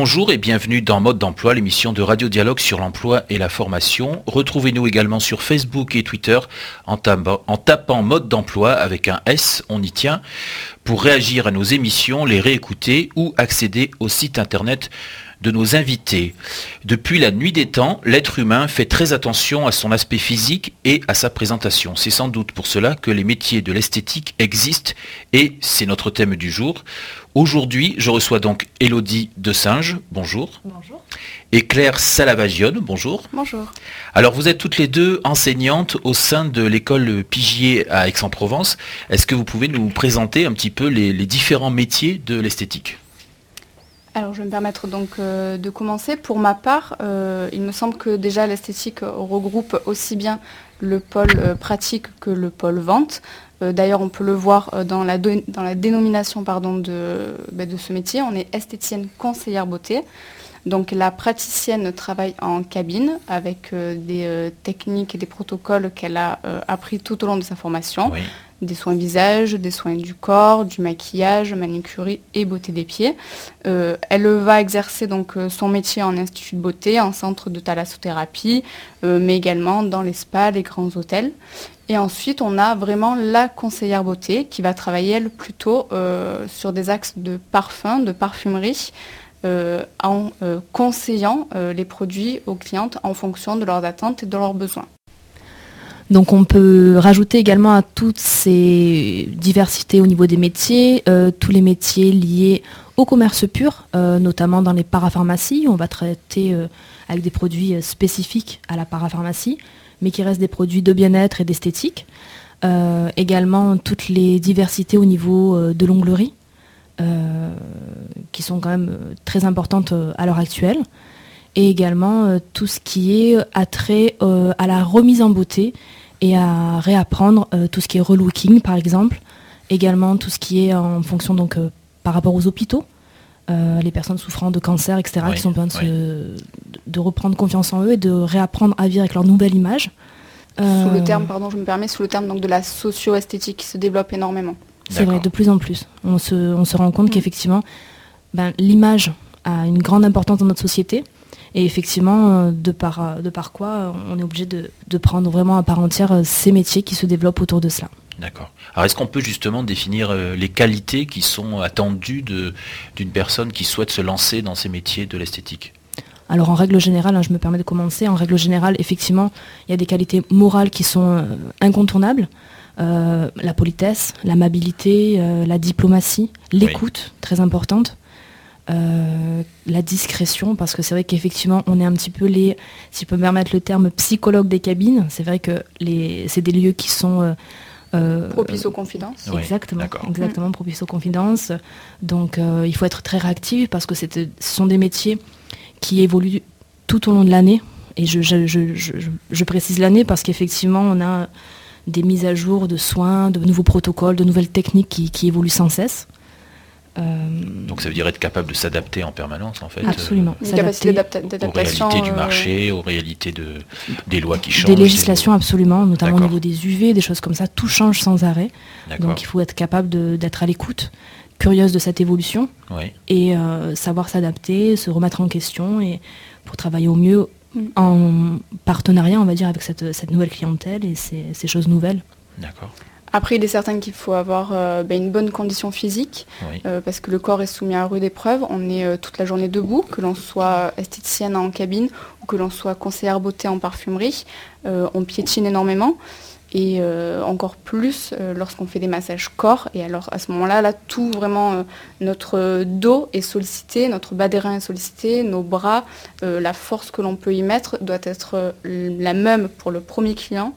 Bonjour et bienvenue dans Mode d'emploi, l'émission de Radio Dialogue sur l'emploi et la formation. Retrouvez-nous également sur Facebook et Twitter en, tapant Mode d'emploi avec un S, on y tient, pour réagir à nos émissions, les réécouter ou accéder au site internet de nos invités. Depuis la nuit des temps, l'être humain fait très attention à son aspect physique et à sa présentation. C'est sans doute pour cela que les métiers de l'esthétique existent et c'est notre thème du jour. Aujourd'hui, je reçois donc Elodie de Singe, bonjour. Bonjour. Et Claire Salavagione, bonjour. Bonjour. Alors vous êtes toutes les deux enseignantes au sein de l'école Pigier à Aix-en-Provence. Est-ce que vous pouvez nous présenter un petit peu les différents métiers de l'esthétique? Alors je vais me permettre donc euh, de commencer. Pour ma part, euh, il me semble que déjà l'esthétique regroupe aussi bien le pôle euh, pratique que le pôle vente. D'ailleurs, on peut le voir dans la, dans la dénomination pardon, de, de, ce métier. On est esthéticienne conseillère beauté. Donc la praticienne travaille en cabine avec des techniques et des protocoles qu'elle a appris tout au long de sa formation des soins visage, des soins du corps, du maquillage, manicurie et beauté des pieds. Euh, elle va exercer donc euh, son métier en institut de beauté, en centre de thalassothérapie, euh, mais également dans les spas, les grands hôtels. Et ensuite, on a vraiment la conseillère beauté qui va travailler elle plutôt sur des axes de parfum, de parfumerie. en conseillant les produits aux clientes en fonction de leurs attentes et de leurs besoins. Donc on peut rajouter également à toutes ces diversités au niveau des métiers, euh, tous les métiers liés au commerce pur, euh, notamment dans les parapharmacies. On va traiter euh, avec des produits spécifiques à la parapharmacie, mais qui restent des produits de bien-être et d'esthétique. également toutes les diversités au niveau de l'onglerie, qui sont quand même très importantes à l'heure actuelle. Et également tout ce qui est attrait à la remise en beauté et à réapprendre euh, tout ce qui est relooking par exemple, également tout ce qui est en fonction donc euh, par rapport aux hôpitaux, euh, les personnes souffrant de cancer, etc., qui sont besoin de, de, reprendre confiance en eux et de réapprendre à vivre avec leur nouvelle image. Sous le terme, pardon, je me permets, sous le terme donc de la socio-esthétique qui se développe énormément. C'est vrai, de plus en plus. On se, on se rend compte mm. qu'effectivement, ben, l'image a une grande importance dans notre société. Et effectivement, euh, de par, euh, de par quoi, euh, on est obligé de, prendre vraiment à part entière ces métiers qui se développent autour de cela. D'accord. Alors est-ce qu'on peut justement définir les qualités qui sont attendues d'une personne qui souhaite se lancer dans ces métiers de l'esthétique? Alors en règle générale, hein, je me permets de commencer, en règle générale, effectivement, il y a des qualités morales qui sont incontournables. la politesse, l'amabilité, la diplomatie, l'écoute, très importante. Euh, la discrétion, parce que c'est vrai qu'effectivement, on est un petit peu les, si je peux me permettre le terme, psychologue des cabines. C'est vrai que c'est des lieux qui sont... Euh, euh propice aux confidences. exactement, exactement, propice aux confidences. Donc il faut être très réactif parce que ce sont des métiers qui évoluent tout au long de l'année. Et je, je, précise l'année parce qu'effectivement, on a des mises à jour de soins, de nouveaux protocoles, de nouvelles techniques qui évoluent sans cesse. Euh, Donc ça veut dire être capable de s'adapter en permanence en fait. Absolument. Euh, capacité d'adaptation. Aux réalités du euh, marché, aux réalités de, des lois qui changent. Des législations absolument, notamment au niveau des UV, des choses comme ça, tout change sans arrêt. Donc il faut être capable d'être à l'écoute, curieuse de cette évolution et savoir s'adapter, se remettre en question et pour travailler au mieux mm. en partenariat, on va dire, avec cette, cette nouvelle clientèle et ces, ces choses nouvelles. D'accord. Après, il est certain qu'il faut avoir euh, ben, une bonne condition physique, euh, parce que le corps est soumis à rude épreuve. On est euh, toute la journée debout, que l'on soit esthéticienne en cabine ou que l'on soit conseillère beauté en parfumerie. on piétine énormément. Et encore plus lorsqu'on fait des massages corps. Et alors à ce moment-là, là, tout vraiment, notre dos est sollicité, notre bas des reins est sollicité, nos bras, la force que l'on peut y mettre doit être la même pour le premier client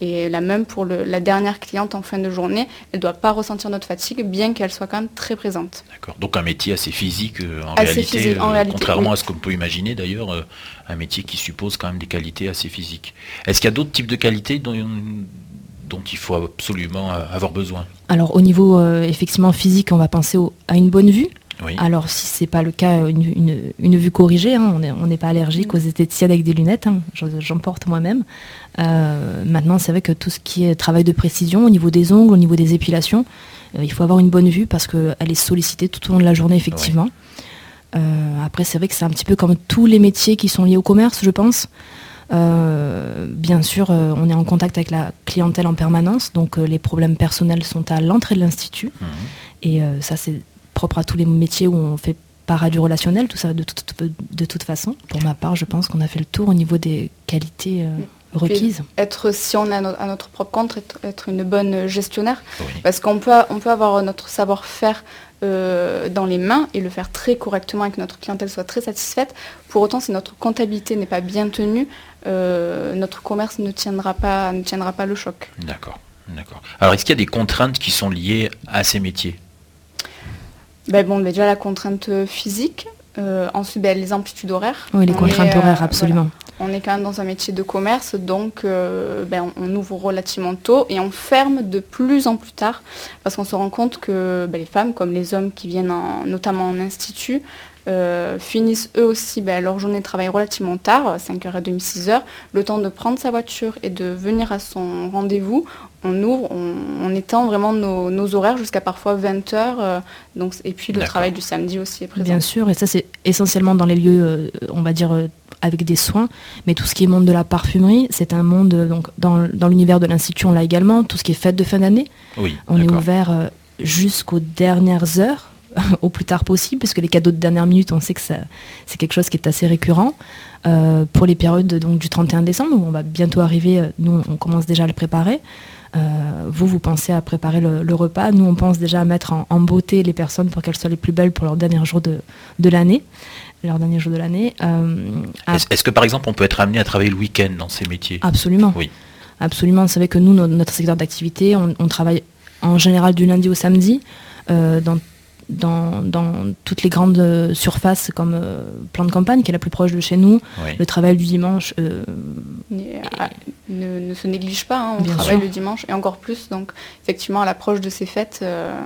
et la même pour la dernière cliente en fin de journée, elle ne doit pas ressentir notre fatigue, bien qu'elle soit quand même très présente. D'accord. Donc un métier assez physique euh, en, réalité, euh, contrairement à ce qu'on peut imaginer d'ailleurs, euh, un métier qui suppose quand même des qualités assez physiques. Est-ce qu'il y a d'autres types de qualités dont, dont il faut absolument avoir besoin? Alors au niveau effectivement physique, on va penser à une bonne vue, alors si ce n'est pas le cas, une, vue corrigée, hein, on n'est pas allergique aux esthéticiennes avec des lunettes, hein, j'en porte moi-même. Euh, maintenant, c'est vrai que tout ce qui est travail de précision au niveau des ongles, au niveau des épilations, euh, il faut avoir une bonne vue parce qu'elle est sollicitée tout au long de la journée, effectivement. après, c'est vrai que c'est un petit peu comme tous les métiers qui sont liés au commerce, je pense. bien sûr, on est en contact avec la clientèle en permanence, donc les problèmes personnels sont à l'entrée de l'institut. Mmh. Et ça, c'est propre à tous les métiers où on fait pas du relationnel, tout ça de, de, toute façon. Pour ma part, je pense qu'on a fait le tour au niveau des qualités euh, requises. être, si on est à, notre propre compte, être, une bonne gestionnaire, parce qu'on peut, on peut avoir notre savoir-faire euh, dans les mains et le faire très correctement et que notre clientèle soit très satisfaite. Pour autant, si notre comptabilité n'est pas bien tenue, euh, notre commerce ne tiendra pas, ne tiendra pas le choc. D'accord. D'accord. Alors, est-ce qu'il y a des contraintes qui sont liées à ces métiers? Ben bon, déjà la contrainte physique, euh, ensuite ben, les amplitudes horaires. Oui, les contraintes horaires, euh, absolument. On est quand même dans un métier de commerce, donc euh, ben, on, ouvre relativement tôt et on ferme de plus en plus tard, parce qu'on se rend compte que ben, les femmes, comme les hommes qui viennent notamment en institut, finissent eux aussi leur journée de travail relativement tard, 5h30, 6h, le temps de prendre sa voiture et de venir à son rendez-vous on ouvre, on, étend vraiment nos, horaires jusqu'à parfois 20 heures. Euh, donc, et puis le travail du samedi aussi est présent. Bien sûr, et ça c'est essentiellement dans les lieux, euh, on va dire, euh, avec des soins. Mais tout ce qui est monde de la parfumerie, c'est un monde, donc dans, l'univers de l'Institut, on l'a également, tout ce qui est fête de fin d'année. Oui, on est ouvert jusqu'aux dernières heures, au plus tard possible, parce que les cadeaux de dernière minute, on sait que c'est quelque chose qui est assez récurrent. pour les périodes donc, du 31 décembre, où on va bientôt arriver, nous on commence déjà à le préparer. Euh, vous, vous pensez à préparer le, repas. Nous, on pense déjà à mettre en, beauté les personnes pour qu'elles soient les plus belles pour leur dernier jour de, l'année. Leur dernier jour de l'année. Euh, est-ce que par exemple, on peut être amené à travailler le week-end dans ces métiers? Absolument. Oui. Absolument. Vous savez que nous, notre, secteur d'activité, on, travaille en général du lundi au samedi. Euh, dans dans, toutes les grandes surfaces comme euh, Plan de Campagne, qui est la plus proche de chez nous. Le travail du dimanche euh, ah, ne, se néglige pas, hein, on travaille le dimanche et encore plus, donc effectivement à l'approche de ces fêtes. Euh,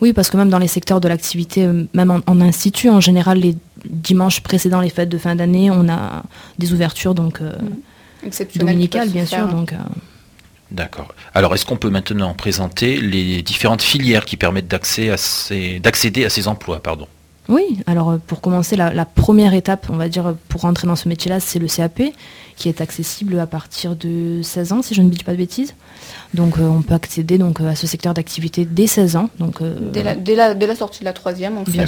oui, parce que même dans les secteurs de l'activité, même en, institut, en général, les dimanches précédant les fêtes de fin d'année, on a des ouvertures donc mmh. dominicales, bien sûr. Donc, D'accord. Alors, est-ce qu'on peut maintenant présenter les différentes filières qui permettent d'accéder à, ces, emplois pardon? Oui, alors euh, pour commencer, la, première étape, on va dire, pour rentrer dans ce métier-là, c'est le CAP, qui est accessible à partir de 16 ans, si je ne dis pas de bêtises. Donc euh, on peut accéder donc, à ce secteur d'activité dès 16 ans. Donc, euh, dès, la, sortie de la troisième, on fait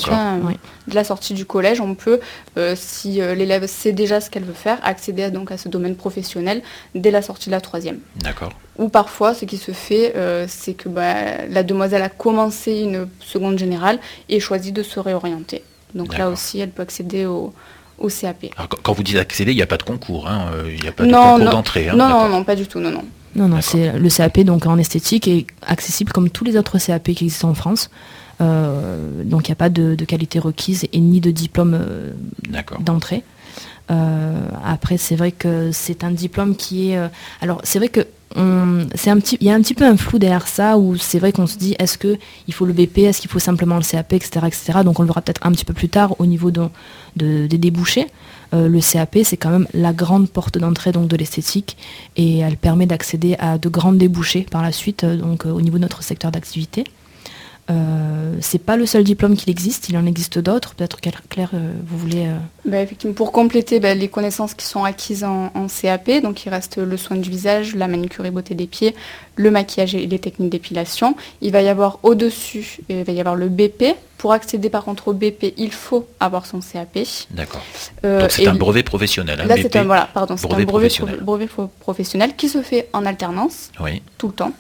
dès la sortie du collège, on peut, si l'élève sait déjà ce qu'elle veut faire, accéder à, donc, à ce domaine professionnel dès la sortie de la troisième. D'accord. Ou parfois, ce qui se fait, euh, c'est que bah, la demoiselle a commencé une seconde générale et choisit de se réorienter. Donc là aussi, elle peut accéder au, CAP. quand vous dites accéder, il n'y a pas de concours, hein, euh, il n'y a pas de concours d'entrée. Hein, non, non, non, pas du tout, non, non. Non, non, c'est le CAP donc en esthétique est accessible comme tous les autres CAP qui existent en France. Euh, donc il n'y a pas de, qualité requise et ni de diplôme d'entrée. Après, c'est vrai que c'est un diplôme qui est. alors, c'est vrai que c'est un petit, il y a un petit peu un flou derrière ça où c'est vrai qu'on se dit est-ce que il faut le BP, est-ce qu'il faut simplement le CAP, etc., etc. Donc on le verra peut-être un petit peu plus tard au niveau de, des débouchés. Euh, le CAP, c'est quand même la grande porte d'entrée donc de l'esthétique et elle permet d'accéder à de grandes débouchés par la suite euh, donc euh, au niveau de notre secteur d'activité. Euh, c'est pas le seul diplôme qu'il existe, il en existe d'autres. Peut-être Claire, euh, vous voulez. Euh, bah, effectivement, pour compléter bah, les connaissances qui sont acquises en, CAP, donc il reste le soin du visage, la manucure et beauté des pieds, le maquillage et les techniques d'épilation. Il va y avoir au-dessus, il va y avoir le BP. Pour accéder par contre au BP, il faut avoir son CAP. D'accord. donc c'est un brevet professionnel. Hein, là, c'est un, voilà, pardon, brevet, professionnel. brevet professionnel qui se fait en alternance tout le temps.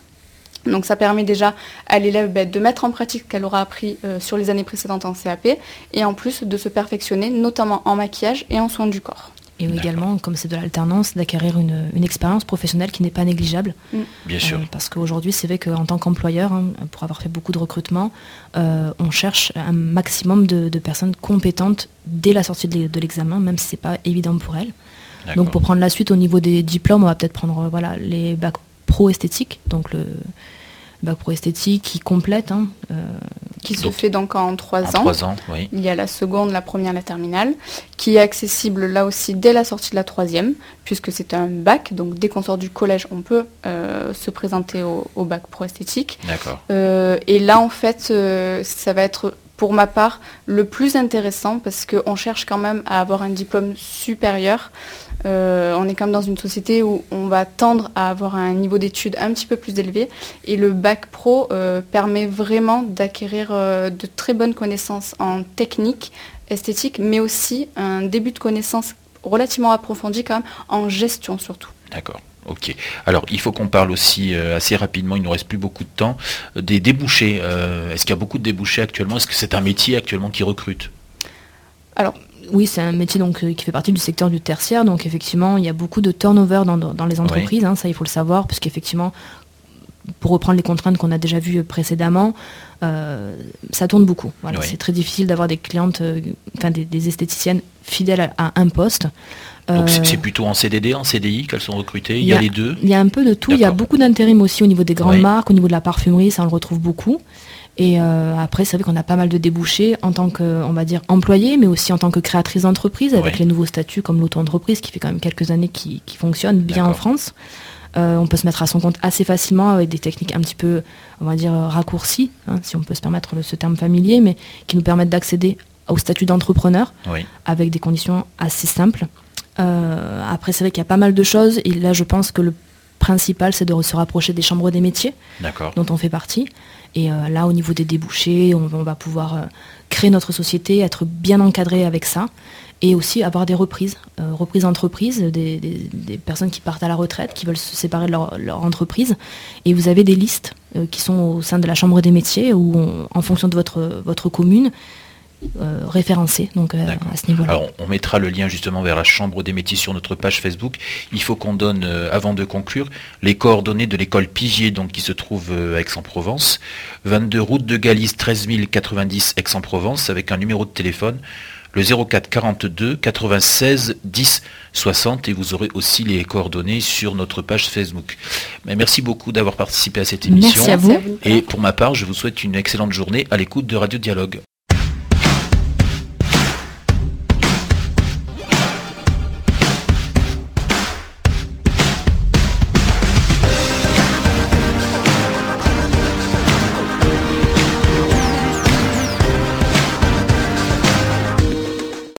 Donc ça permet déjà à l'élève bah, de mettre en pratique ce qu'elle aura appris euh, sur les années précédentes en CAP et en plus de se perfectionner notamment en maquillage et en soins du corps. Et également, comme c'est de l'alternance, d'acquérir une, expérience professionnelle qui n'est pas négligeable. Mm. Bien sûr. Euh, parce qu'aujourd'hui, c'est vrai qu'en tant qu'employeur, hein, pour avoir fait beaucoup de recrutement, euh, on cherche un maximum de, personnes compétentes dès la sortie de l'examen, même si ce n'est pas évident pour elles. Donc pour prendre la suite au niveau des diplômes, on va peut-être prendre voilà, les bacs pro-esthétique, donc le bac pro-esthétique qui complète. Hein, euh, qui se fait donc en trois ans. Trois ans oui. Il y a la seconde, la première, la terminale, qui est accessible là aussi dès la sortie de la troisième, puisque c'est un bac, donc dès qu'on sort du collège, on peut euh, se présenter au, bac pro-esthétique. D'accord. Euh, et là, en fait, ça va être pour ma part le plus intéressant parce qu'on cherche quand même à avoir un diplôme supérieur. Euh, on est quand même dans une société où on va tendre à avoir un niveau d'études un petit peu plus élevé et le bac pro euh, permet vraiment d'acquérir euh, de très bonnes connaissances en technique, esthétique, mais aussi un début de connaissances relativement approfondi quand même en gestion surtout. D'accord. Ok. Alors, il faut qu'on parle aussi assez rapidement, il ne nous reste plus beaucoup de temps, des débouchés. Est-ce qu'il y a beaucoup de débouchés actuellement? Est-ce que c'est un métier actuellement qui recrute? Alors, oui, c'est un métier donc, euh, qui fait partie du secteur du tertiaire, donc effectivement, il y a beaucoup de turnover dans, les entreprises, hein, ça il faut le savoir, puisqu'effectivement, pour reprendre les contraintes qu'on a déjà vues précédemment, euh, ça tourne beaucoup. C'est très difficile d'avoir des clientes, euh, enfin des, esthéticiennes fidèles à, un poste. Donc c'est plutôt en CDD, en CDI qu'elles sont recrutées? Il y, a, les deux? Il y a un peu de tout. Il y a beaucoup d'intérim aussi au niveau des grandes marques, au niveau de la parfumerie, ça on le retrouve beaucoup. Et euh, après, c'est vrai qu'on a pas mal de débouchés en tant que, on va dire, employé, mais aussi en tant que créatrice d'entreprise, avec les nouveaux statuts comme l'auto-entreprise, qui fait quand même quelques années qui, fonctionne bien en France. Euh, on peut se mettre à son compte assez facilement avec des techniques un petit peu, on va dire, raccourcies, hein, si on peut se permettre ce terme familier, mais qui nous permettent d'accéder au statut d'entrepreneur avec des conditions assez simples. Euh, après, c'est vrai qu'il y a pas mal de choses, et là, je pense que le principal, c'est de se rapprocher des chambres des métiers, dont on fait partie. Et euh, là, au niveau des débouchés, on, va pouvoir euh, créer notre société, être bien encadré avec ça, et aussi avoir des reprises, euh, reprises d'entreprise, des, personnes qui partent à la retraite, qui veulent se séparer de leur, entreprise. Et vous avez des listes qui sont au sein de la Chambre des métiers, où en fonction de votre, votre commune, euh, référencé donc euh, à ce niveau-là. Alors on mettra le lien justement vers la Chambre des métiers sur notre page Facebook. Il faut qu'on donne, euh, avant de conclure, les coordonnées de l'école Pigier donc, qui se trouve à Aix-en-Provence. 22 route de Galice 13 090 Aix-en-Provence avec un numéro de téléphone le 04 42 96 10 60 et vous aurez aussi les coordonnées sur notre page Facebook. Mais merci beaucoup d'avoir participé à cette émission. Merci à vous. Et pour ma part, je vous souhaite une excellente journée à l'écoute de Radio Dialogue.